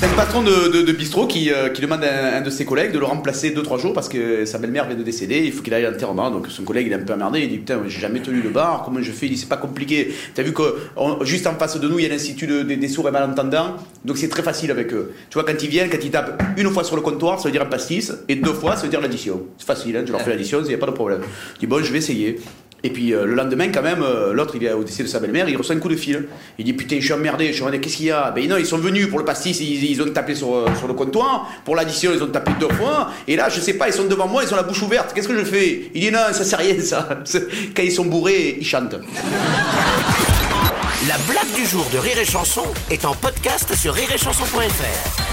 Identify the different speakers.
Speaker 1: C'est un patron de, de- de bistrot qui, euh, qui demande à un, de ses collègues de le remplacer 2-3 jours parce que sa belle-mère vient de décéder, il faut qu'il aille à l'enterrement. Donc son collègue il est un peu emmerdé, il dit Putain, j'ai jamais tenu le bar, comment je fais Il dit C'est pas compliqué. T'as vu que on- juste en face de nous il y a l'Institut de- des- sourds et malentendants, donc c'est très facile avec eux. Tu vois, quand ils viennent, quand ils tapent une fois sur le comptoir, ça veut dire un pastis, et deux fois, ça veut dire l'addition. C'est facile, hein, tu leur fais l'addition, il n'y a pas de problème. Je dis Bon, je vais essayer. Et puis euh, le lendemain, quand même, euh, l'autre, il est au décès de sa belle-mère, il reçoit un coup de fil. Il dit Putain, je suis emmerdé, je suis emmerdé, qu'est-ce qu'il y a? Ben non, ils sont venus pour le pastis, ils, ont tapé sur, euh, sur le comptoir. Pour l'addition, ils ont tapé deux fois. Et là, je sais pas, ils sont devant moi, ils ont la bouche ouverte. Qu'est-ce que je fais? Il dit Non, ça c'est rien, ça. Quand ils sont bourrés, ils chantent.
Speaker 2: La blague du jour de Rire et Chanson est en podcast sur rireetchanson.fr.